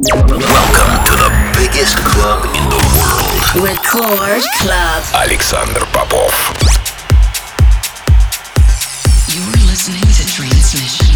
Welcome to the biggest club in the world. Record Club. Alexander Popov. You're listening to Transmission.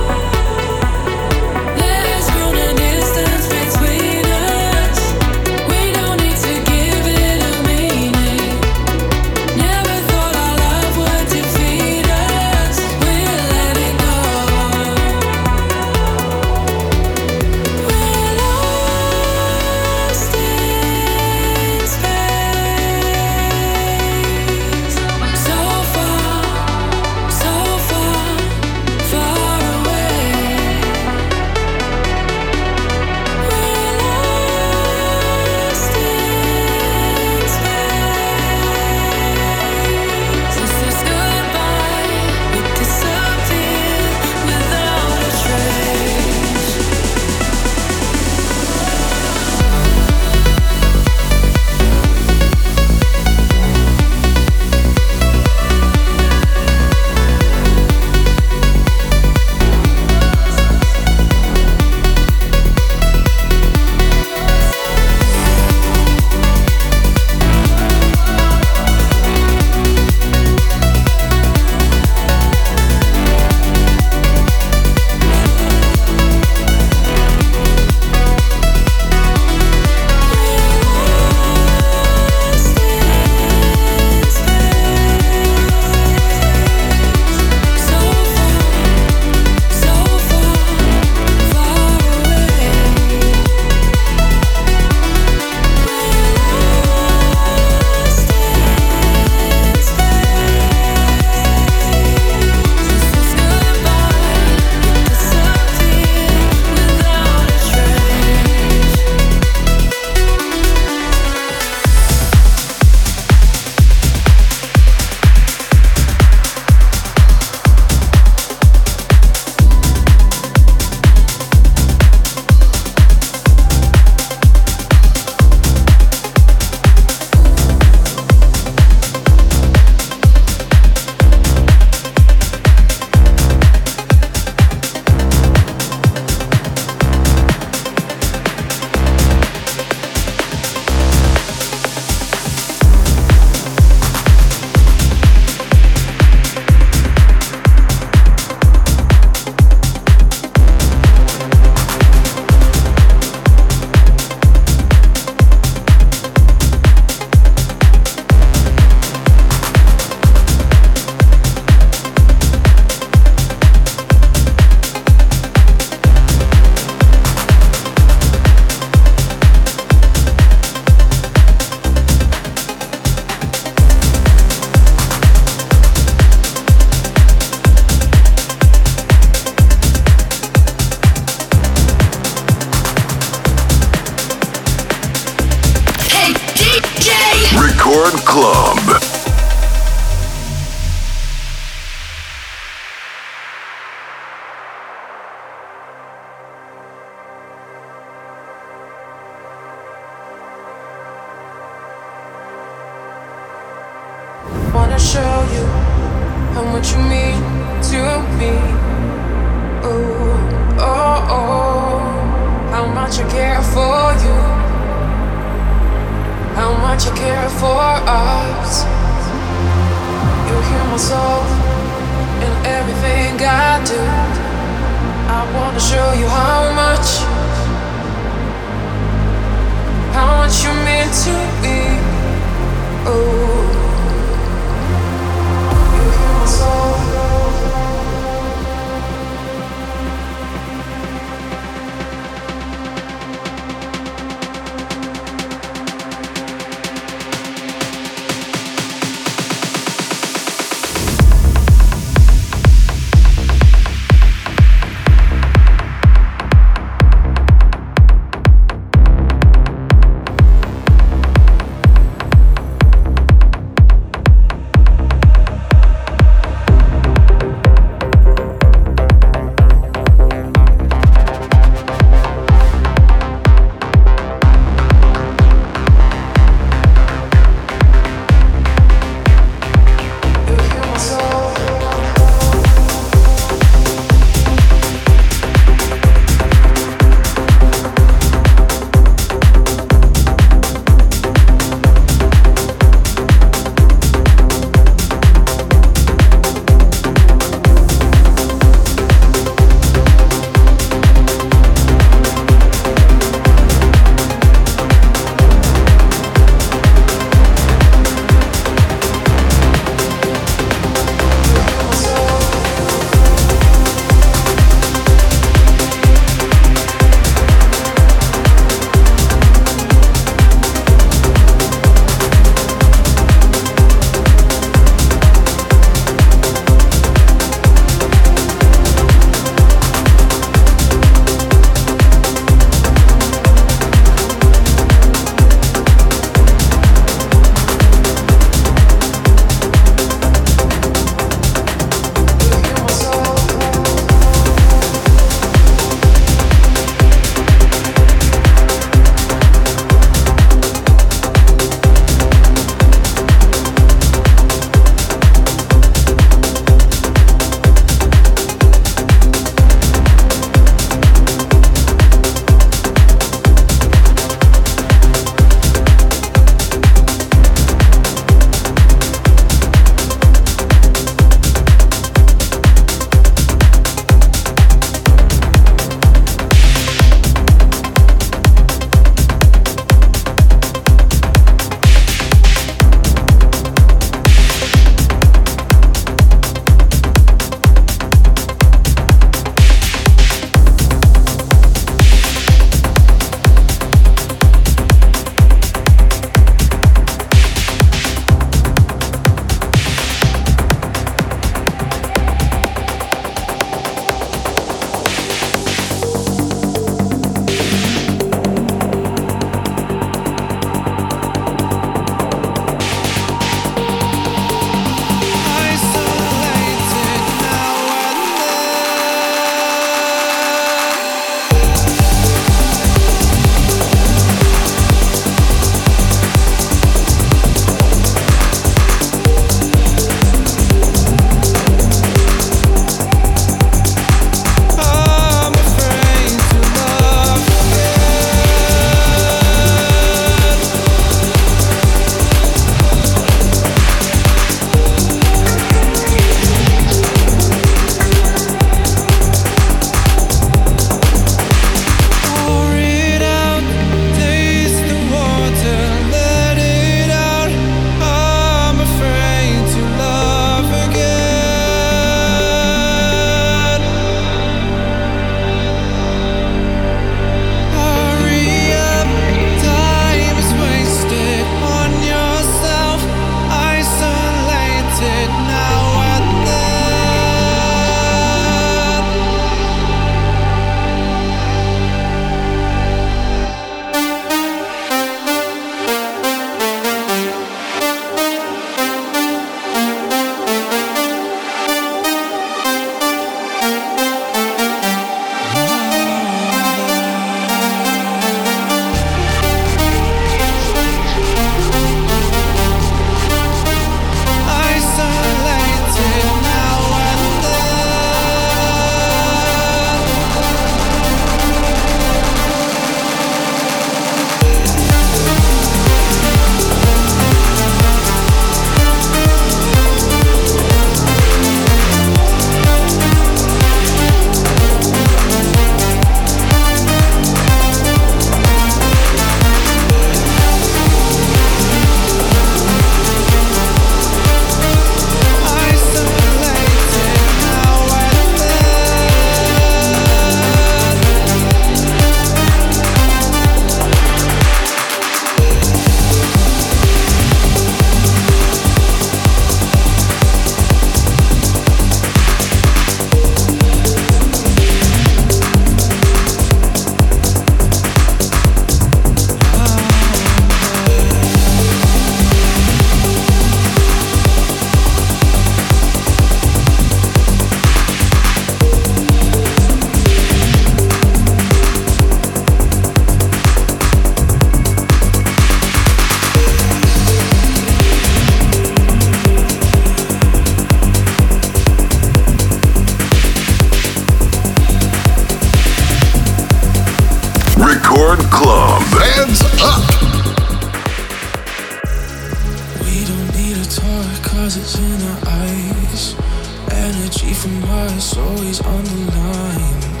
Underlined.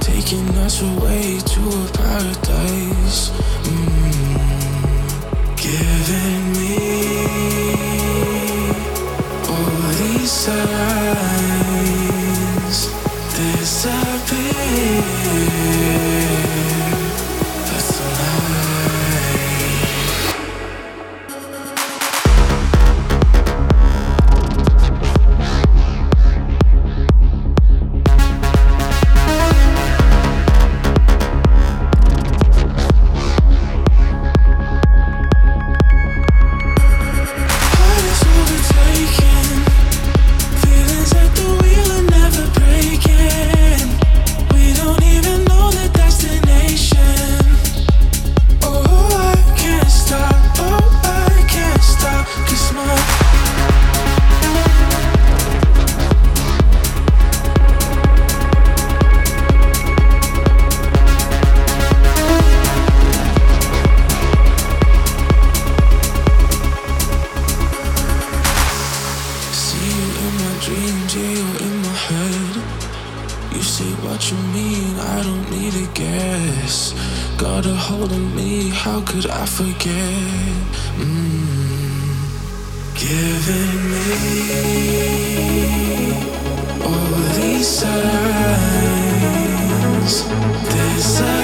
Taking us away to a paradise. Signs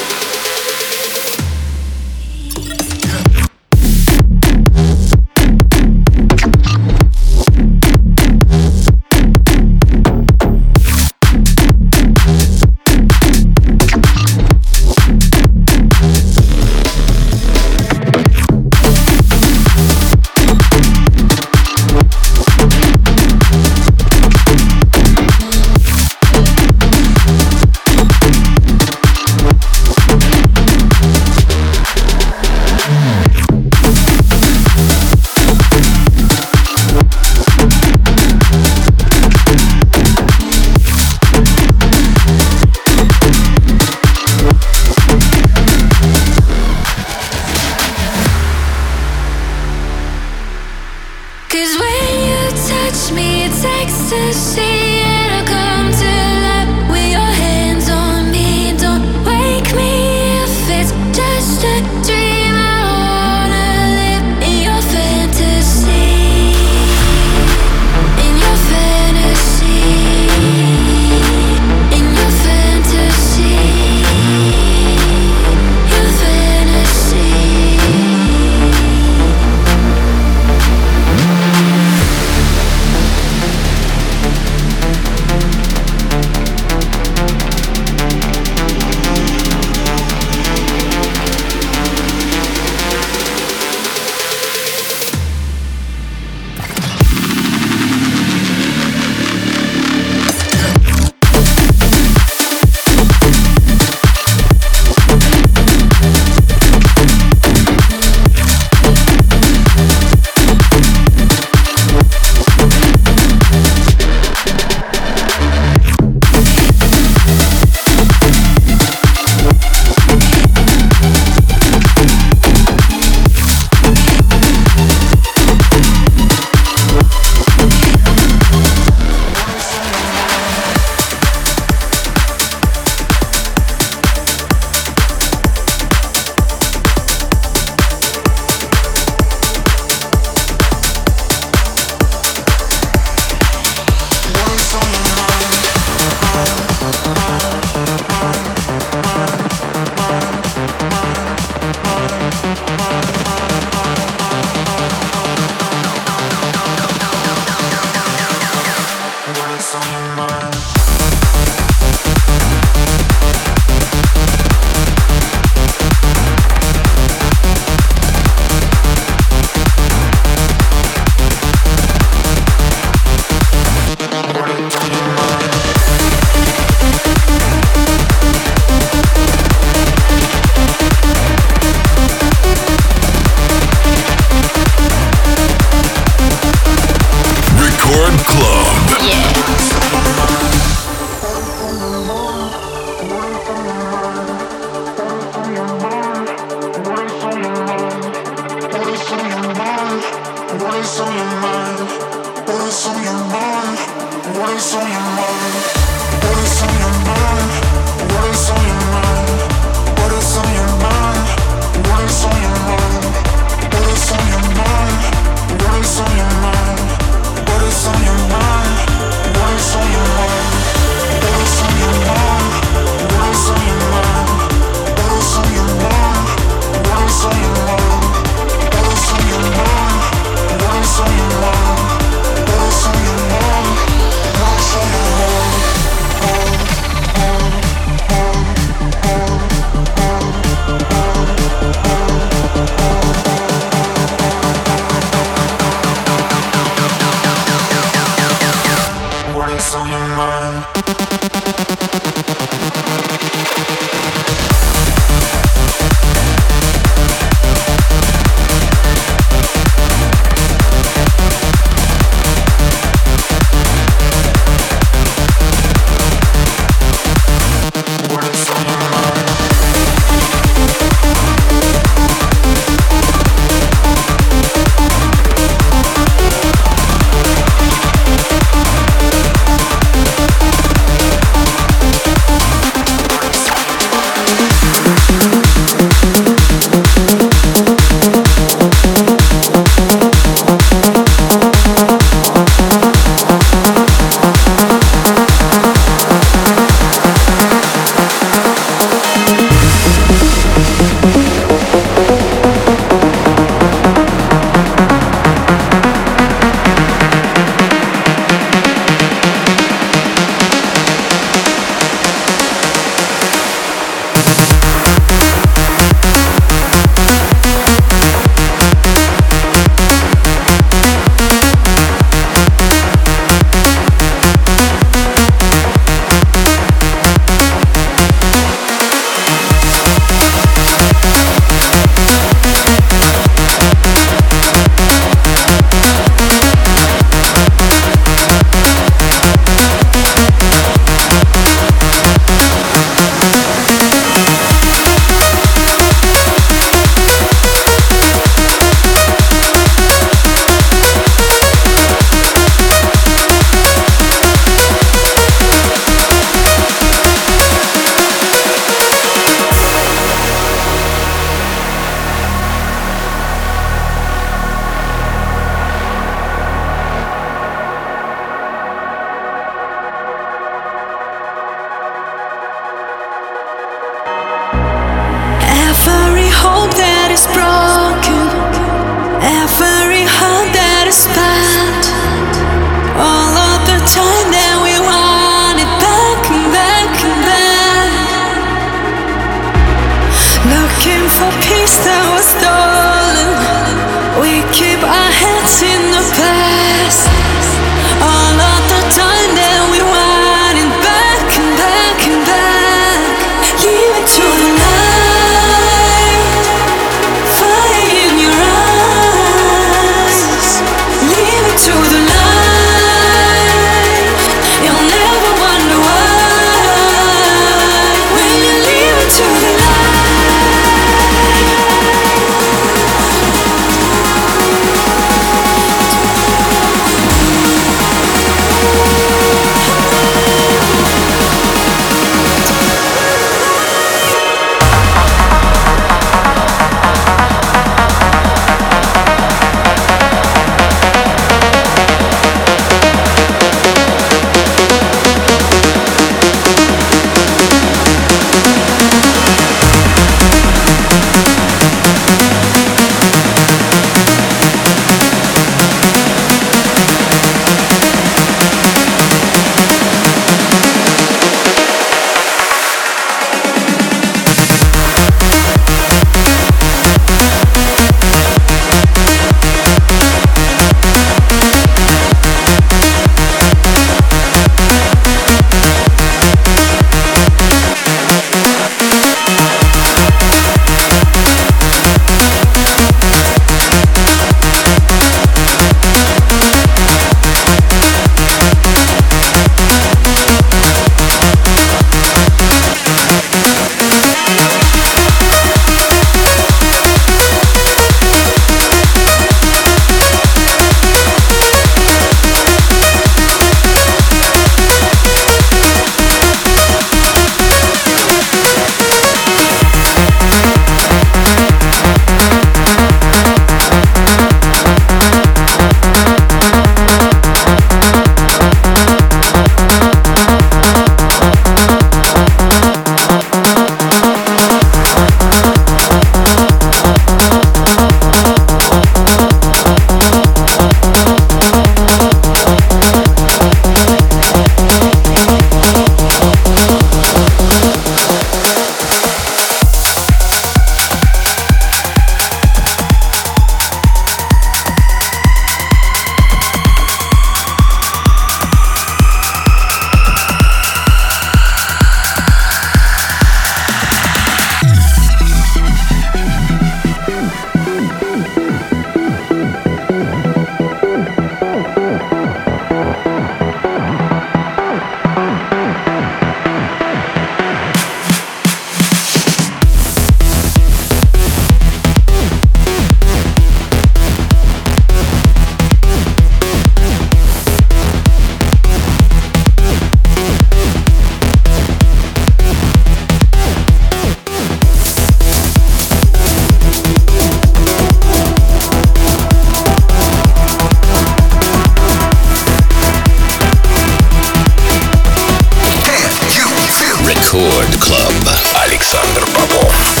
Record Club. Александр Попов.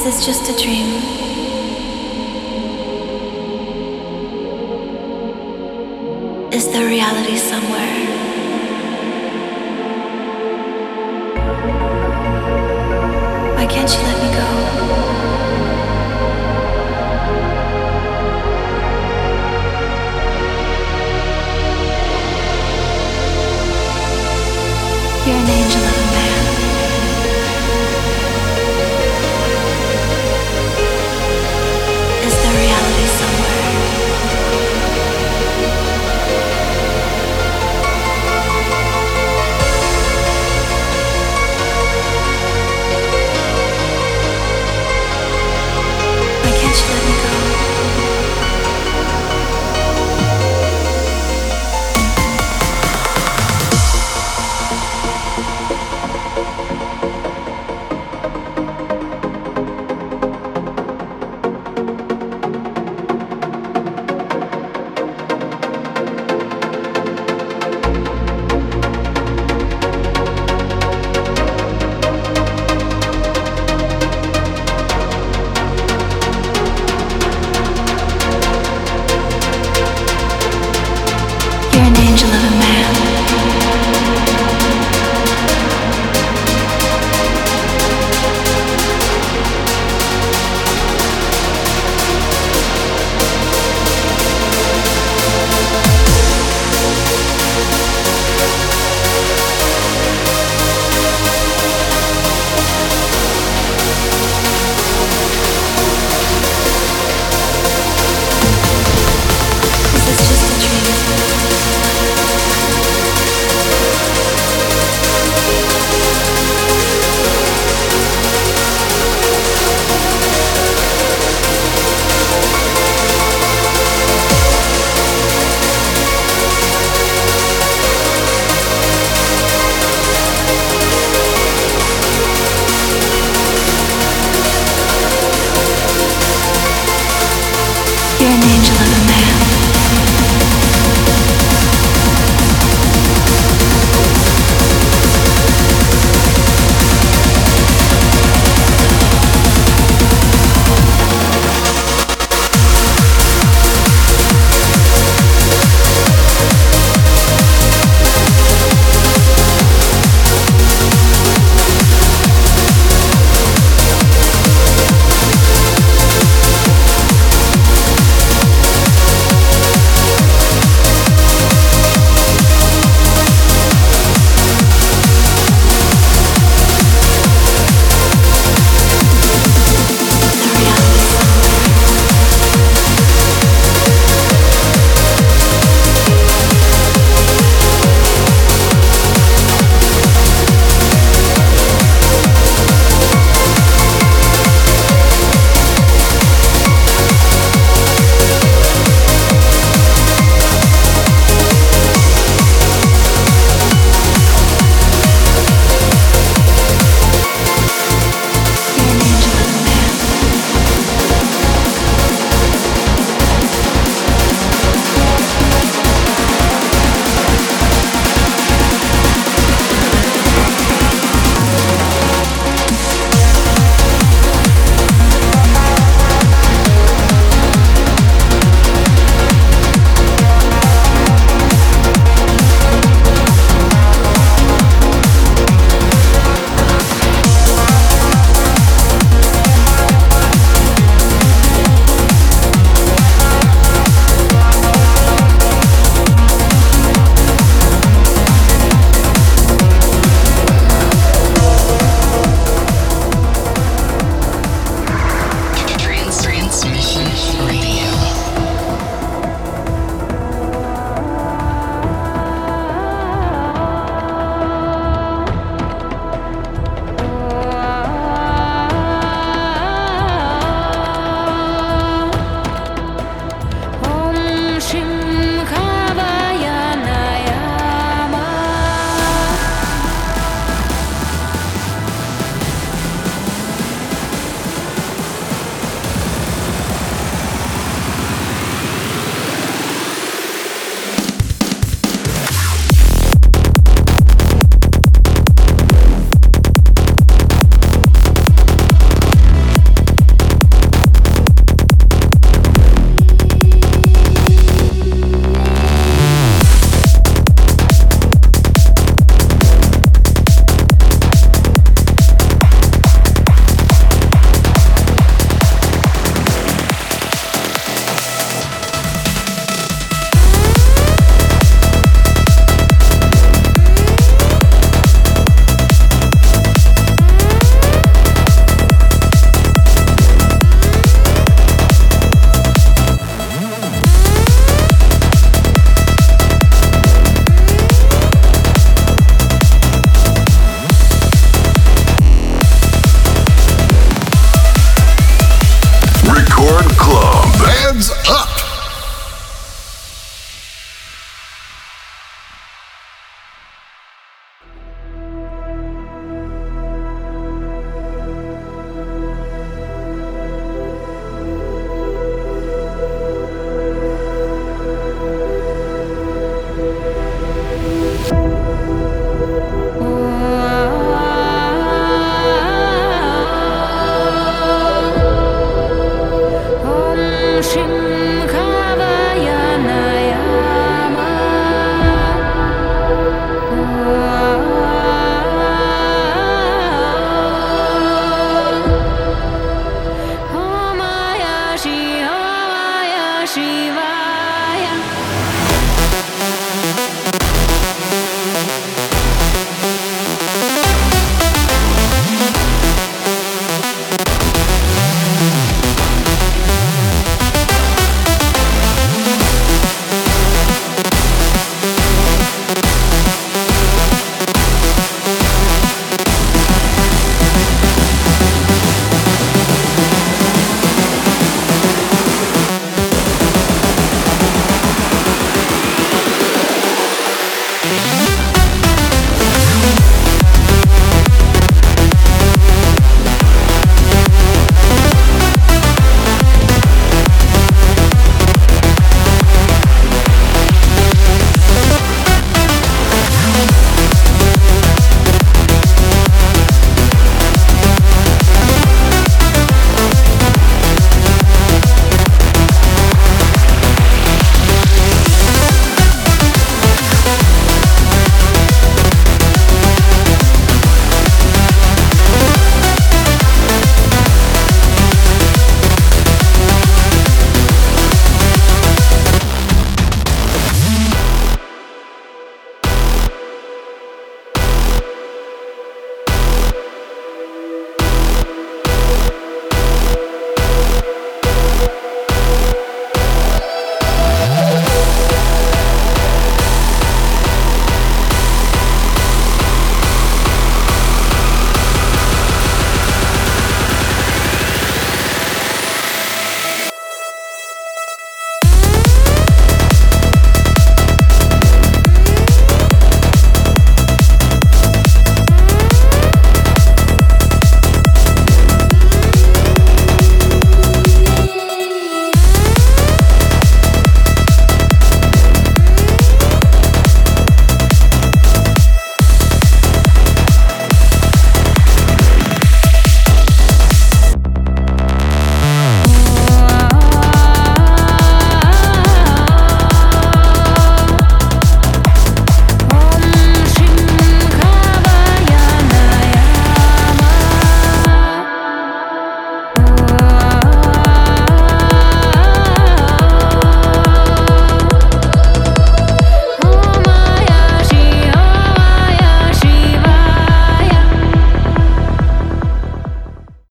Why can't reality let